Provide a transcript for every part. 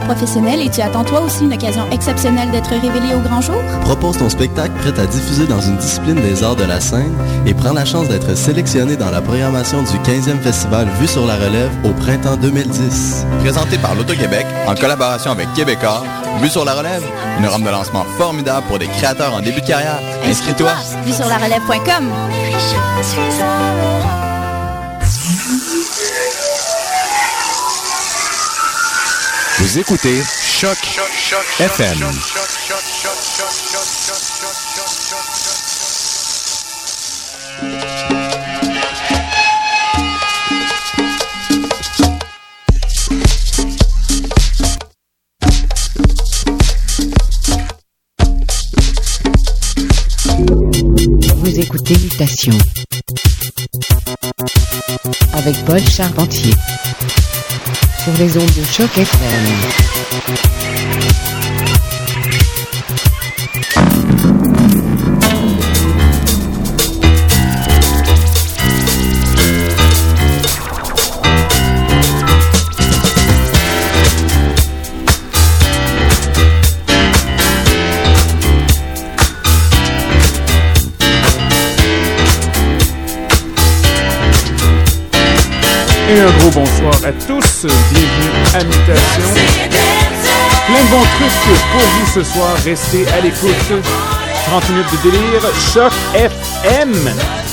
professionnel et tu attends toi aussi une occasion exceptionnelle d'être révélé au grand jour? Propose ton spectacle prêt à diffuser dans une discipline des arts de la scène et prends la chance d'être sélectionné dans la programmation du 15e festival Vue sur la relève au printemps 2010. Présenté par l'Auto-Québec en collaboration avec Québecor, Vue sur la relève, une rampe de lancement formidable pour des créateurs en début de carrière. Inscris-toi! Vue sur la relève.com Vous écoutez Choc, FM. Vous écoutez Mutation avec Paul Charpentier sur les ondes de choc FM. Bonsoir à tous. Bienvenue à Mutation. Plein de bons trucs pour vous ce soir. Restez à l'écoute. 30 minutes de délire. Choc FM.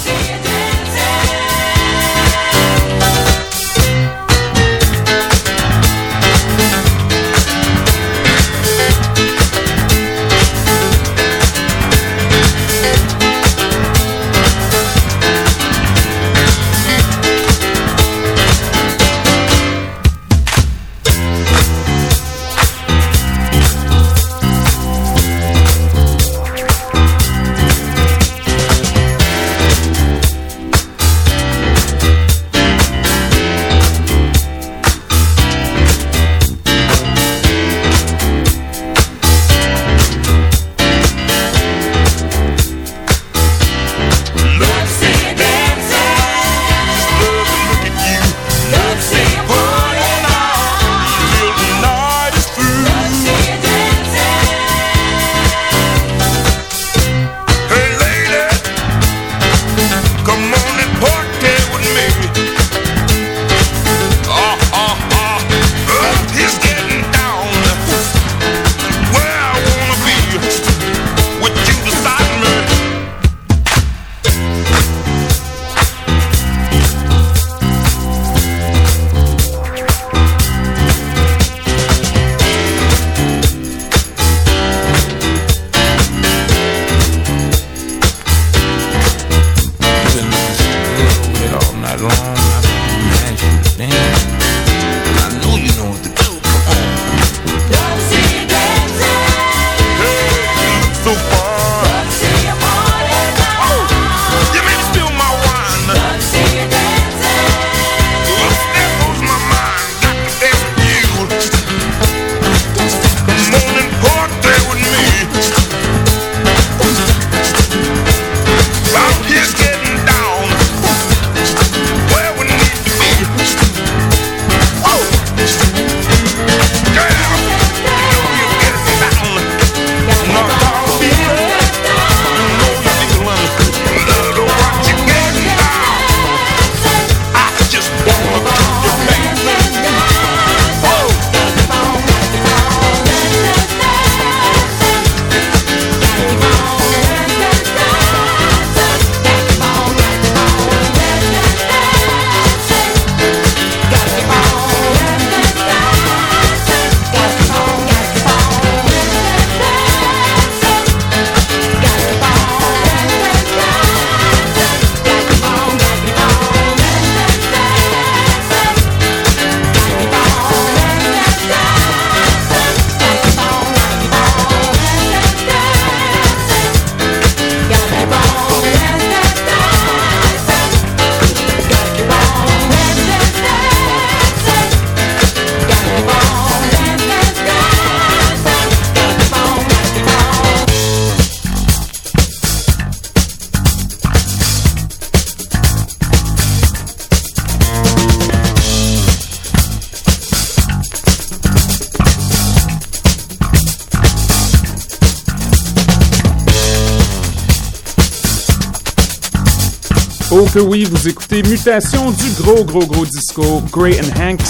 Que oui, vous écoutez Mutation du gros gros gros disco Gray and Hanks,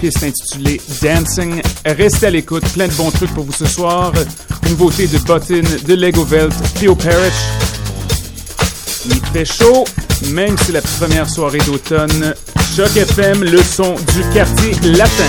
piste intitulée Dancing. Restez à l'écoute, plein de bons trucs pour vous ce soir. Nouveauté de Button, de Lego Velt, Theo Parrish. Il fait chaud, même si la première soirée d'automne. Choc FM, le son du quartier latin.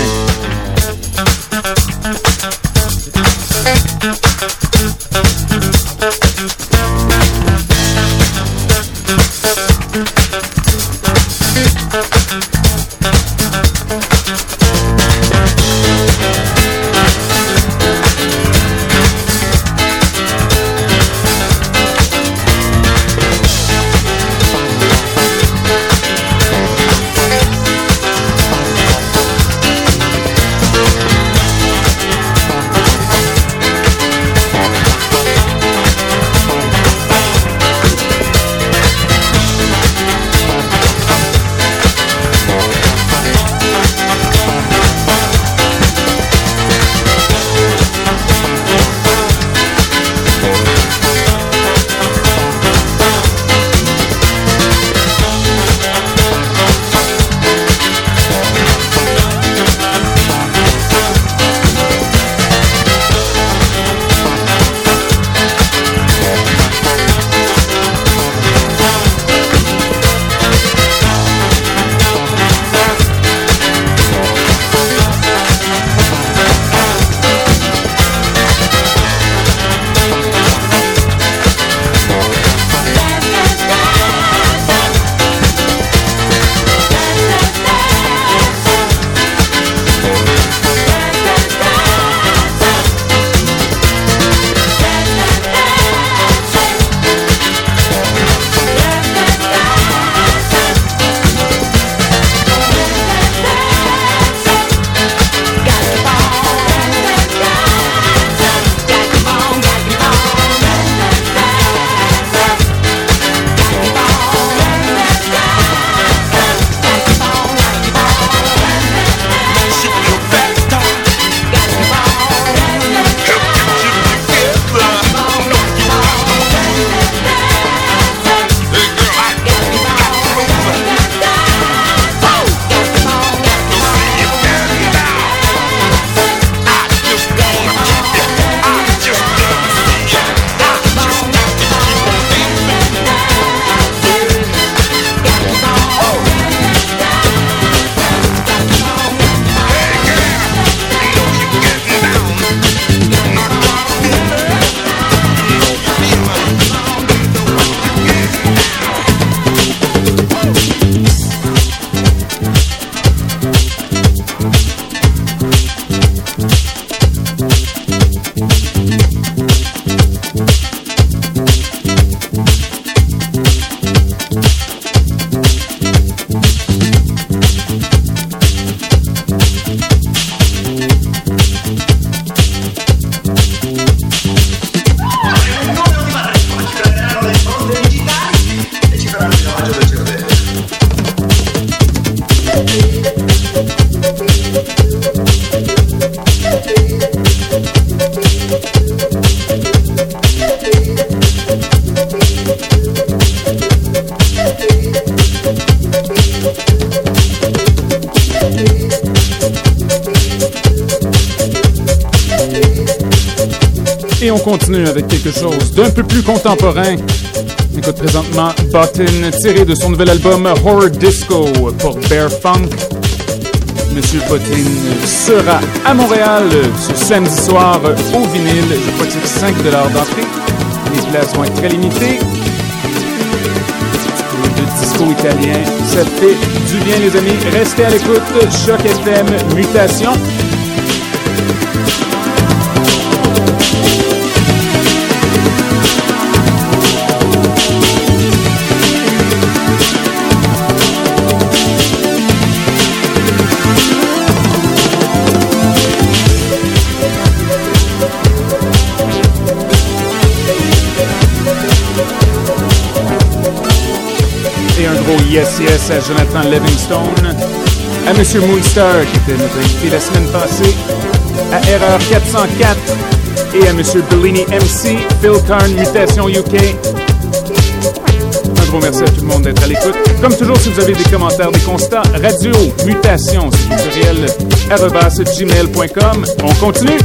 Continue avec quelque chose d'un peu plus contemporain. écoute présentement Button, tiré de son nouvel album Horror Disco pour Bear Funk. Monsieur Button sera à Montréal ce samedi soir au vinyle. Je crois que c'est 5 d'entrée. Les places vont être très limitées. Le disco italien, ça fait du bien les amis. Restez à l'écoute. Choc FM, Mutation. Yes à Jonathan Livingstone, à Monsieur Moonstar qui était notre invité la semaine passée, à Erreur 404 et à Monsieur Bellini MC, Phil Karn, Mutation UK. Un gros merci à tout le monde d'être à l'écoute. Comme toujours, si vous avez des commentaires, des constats, radio, mutation, c'est gmail.com. On continue.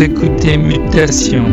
vous écoutez Mutation.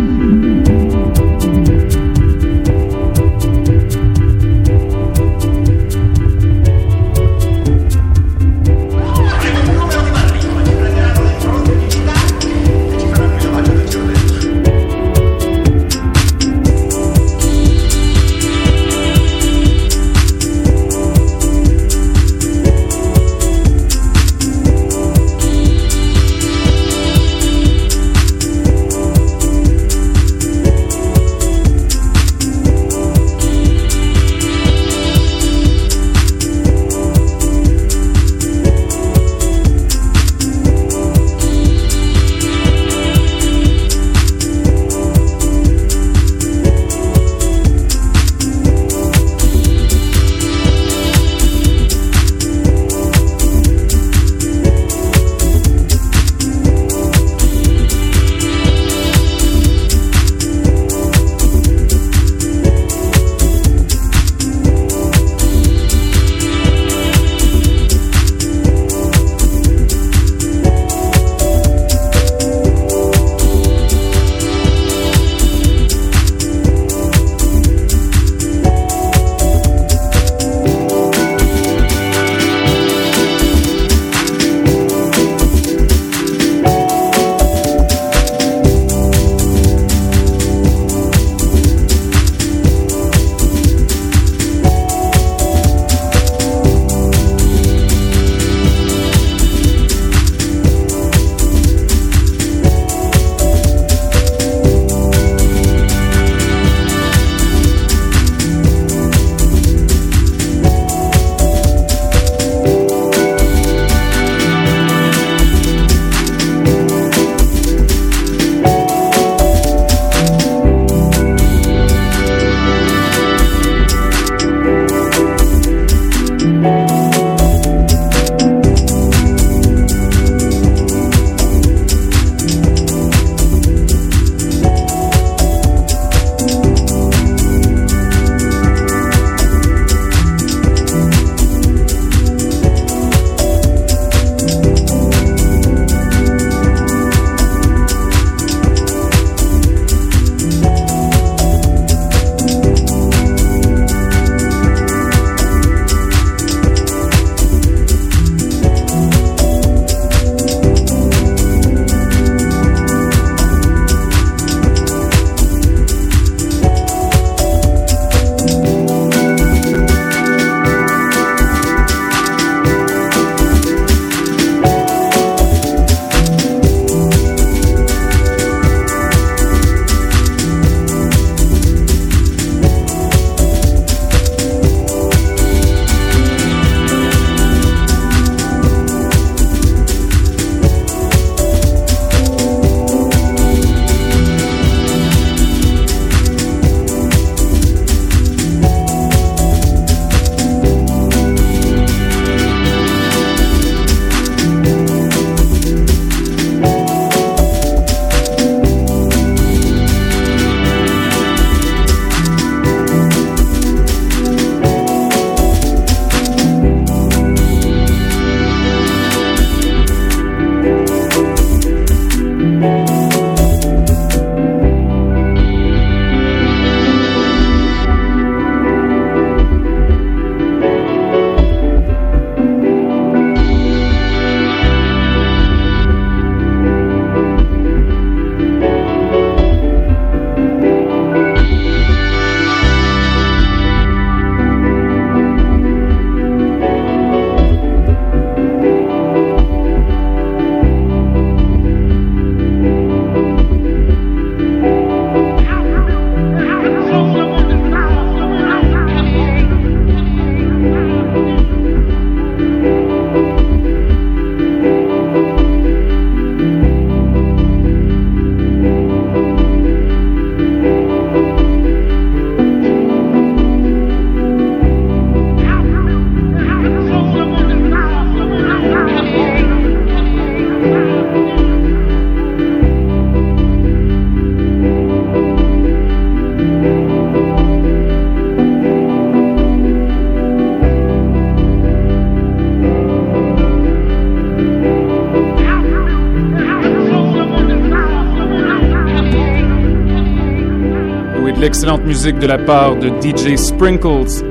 L'excellente musique de la part de DJ Sprinkles.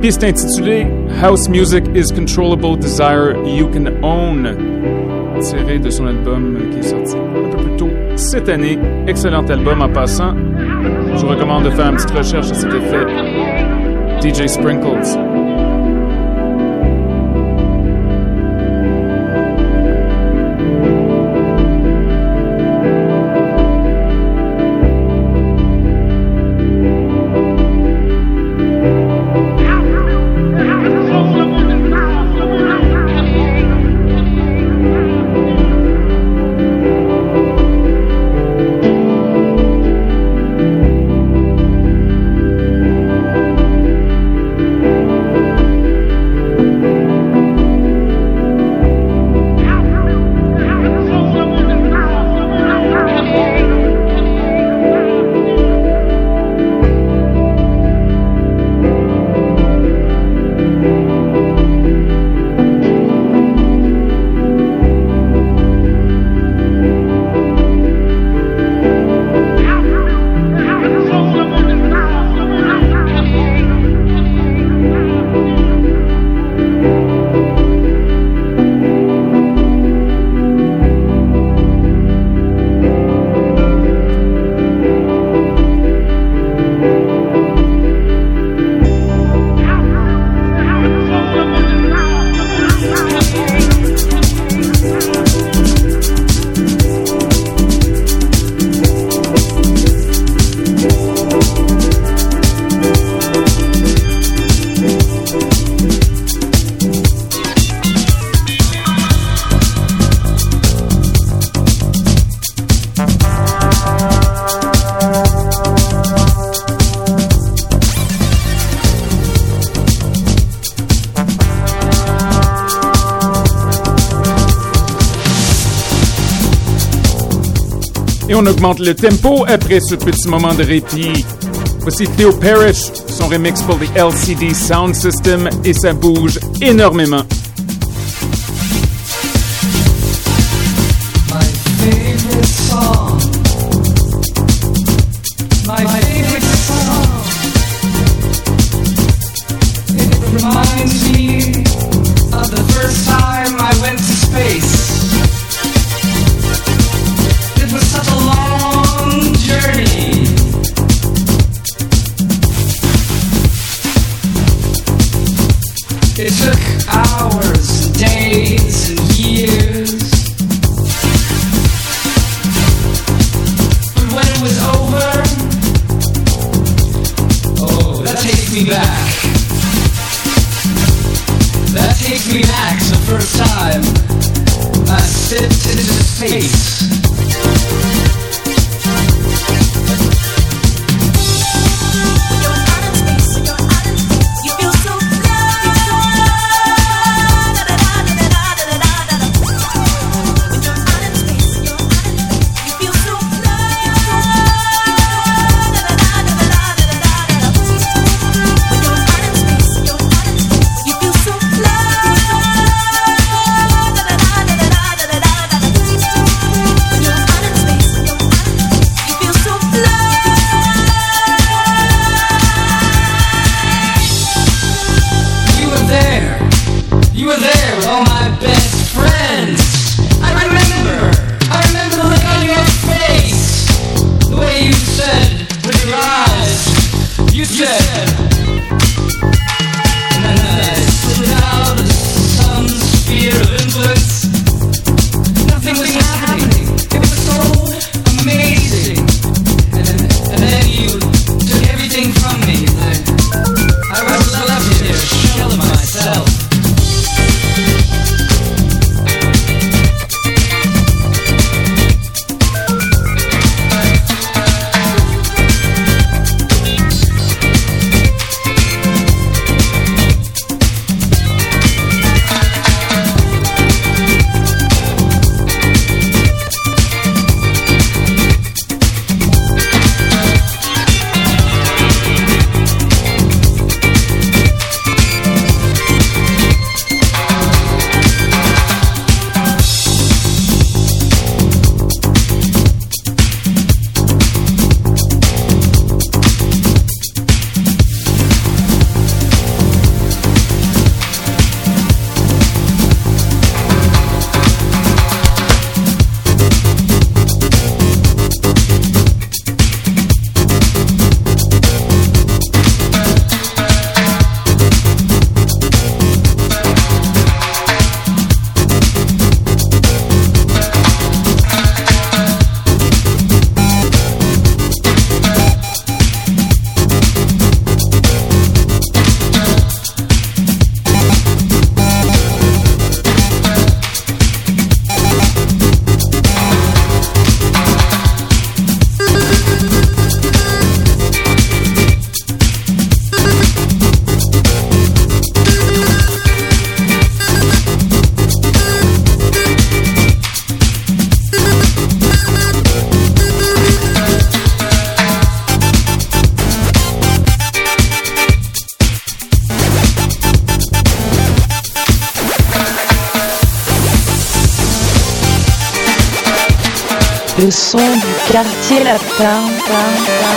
Piste intitulée House Music is Controllable Desire You Can Own, tirée de son album qui est sorti un peu plus tôt cette année. Excellent album en passant. Je vous recommande de faire une petite recherche à cet effet. DJ Sprinkles. On augmente le tempo après ce petit moment de répit. Voici Theo Parrish, son remix pour le LCD Sound System, et ça bouge énormément. Tranquila, tão, tão.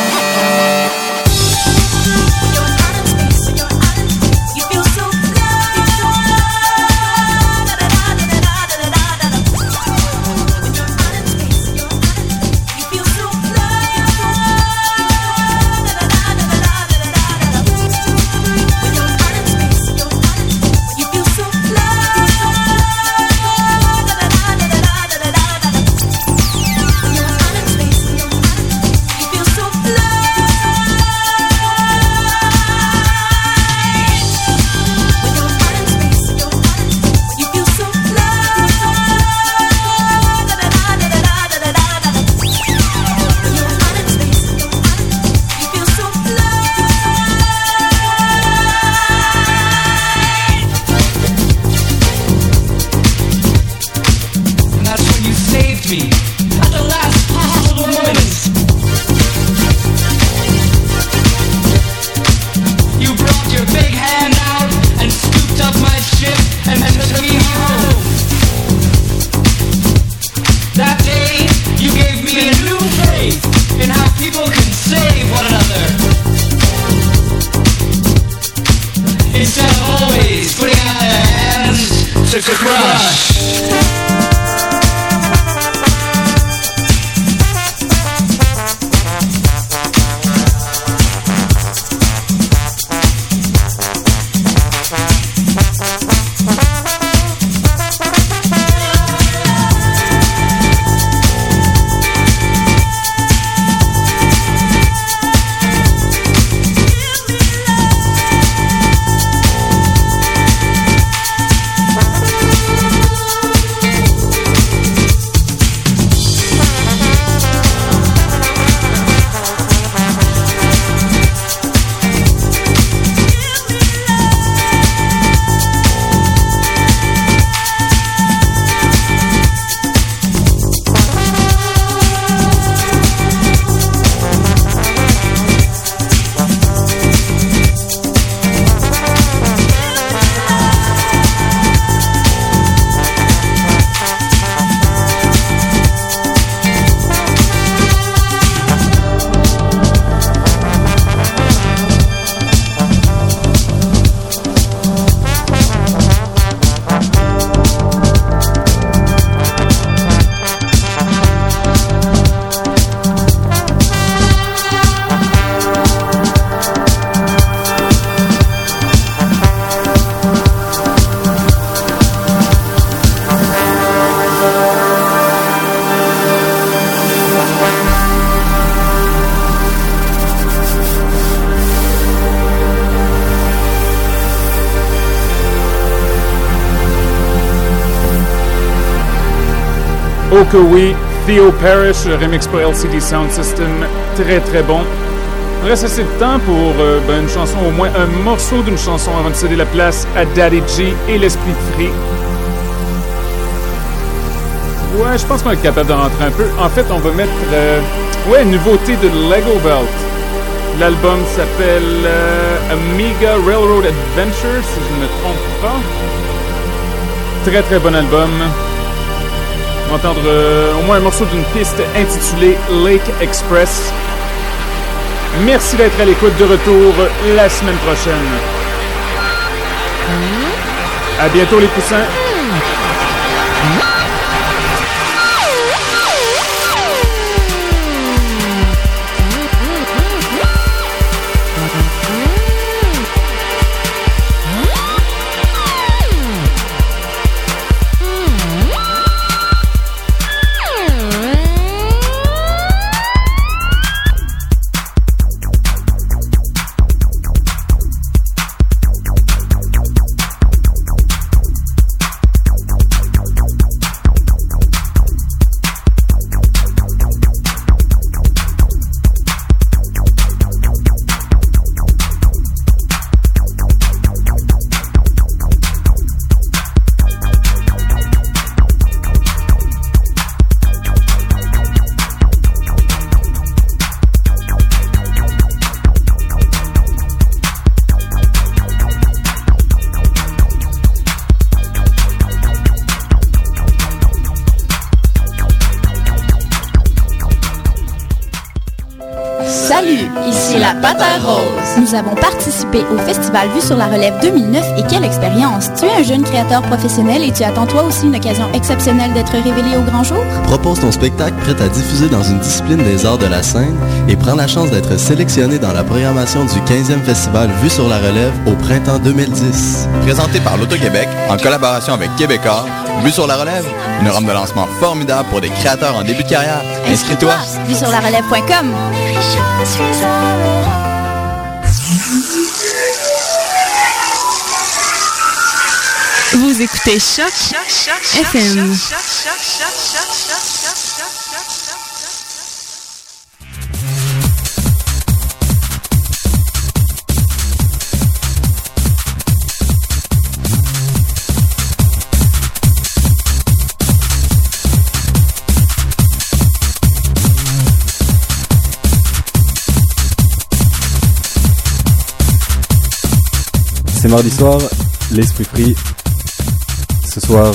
Son du quartier latin. Que oui, Theo Parrish, remix pour LCD Sound System, très très bon. Il reste assez de temps pour euh, ben, une chanson, au moins un morceau d'une chanson avant de céder la place à Daddy G et l'Esprit Free. Ouais, je pense qu'on est capable de rentrer un peu. En fait, on va mettre, euh, ouais, une nouveauté de Lego Belt. L'album s'appelle euh, Amiga Railroad Adventure, si je ne me trompe pas. Très très bon album. Entendre euh, au moins un morceau d'une piste intitulée Lake Express. Merci d'être à l'écoute de retour la semaine prochaine. À bientôt les poussins. Nous avons participé au festival Vue sur la relève 2009 et quelle expérience! Tu es un jeune créateur professionnel et tu attends toi aussi une occasion exceptionnelle d'être révélé au grand jour? Propose ton spectacle prêt à diffuser dans une discipline des arts de la scène et prends la chance d'être sélectionné dans la programmation du 15e festival Vue sur la relève au printemps 2010. Présenté par l'Auto-Québec en collaboration avec Québecor, Vue sur la relève, une rampe de lancement formidable pour des créateurs en début de carrière. Inscris-toi! Vue sur la relève.com. Vous écoutez Choc FM. C'est mardi soir, l'esprit pris. Ce soir,